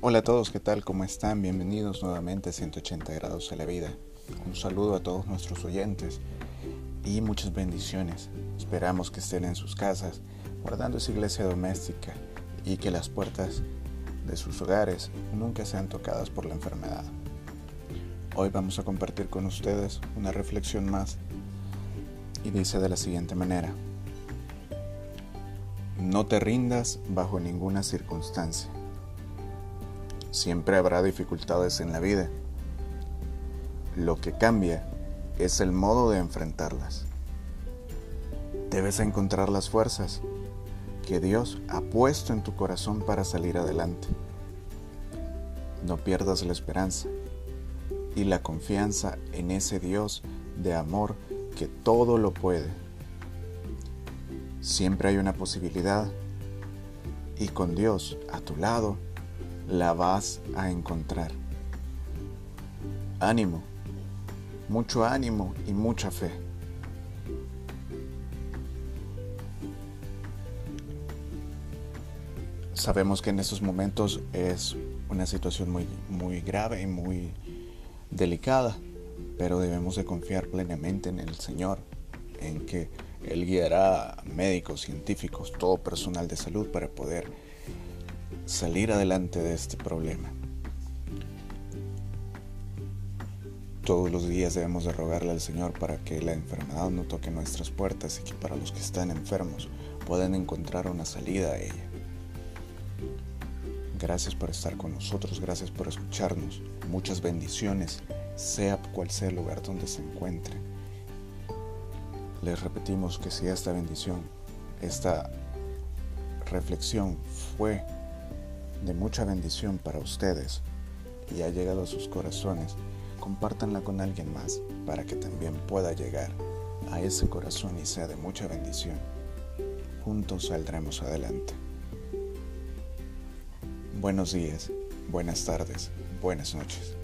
Hola a todos, ¿qué tal? ¿Cómo están? Bienvenidos nuevamente a 180 grados de la vida. Un saludo a todos nuestros oyentes y muchas bendiciones. Esperamos que estén en sus casas, guardando esa iglesia doméstica y que las puertas de sus hogares nunca sean tocadas por la enfermedad. Hoy vamos a compartir con ustedes una reflexión más y dice de la siguiente manera. No te rindas bajo ninguna circunstancia. Siempre habrá dificultades en la vida. Lo que cambia es el modo de enfrentarlas. Debes encontrar las fuerzas que Dios ha puesto en tu corazón para salir adelante. No pierdas la esperanza y la confianza en ese Dios de amor que todo lo puede. Siempre hay una posibilidad y con Dios a tu lado la vas a encontrar. Ánimo, mucho ánimo y mucha fe. Sabemos que en estos momentos es una situación muy, muy grave y muy delicada, pero debemos de confiar plenamente en el Señor, en que Él guiará médicos, científicos, todo personal de salud para poder salir adelante de este problema. Todos los días debemos de rogarle al Señor para que la enfermedad no toque nuestras puertas y que para los que están enfermos puedan encontrar una salida a ella. Gracias por estar con nosotros, gracias por escucharnos. Muchas bendiciones sea cual sea el lugar donde se encuentren. Les repetimos que si esta bendición, esta reflexión fue de mucha bendición para ustedes y ha llegado a sus corazones, compártanla con alguien más para que también pueda llegar a ese corazón y sea de mucha bendición. Juntos saldremos adelante. Buenos días, buenas tardes, buenas noches.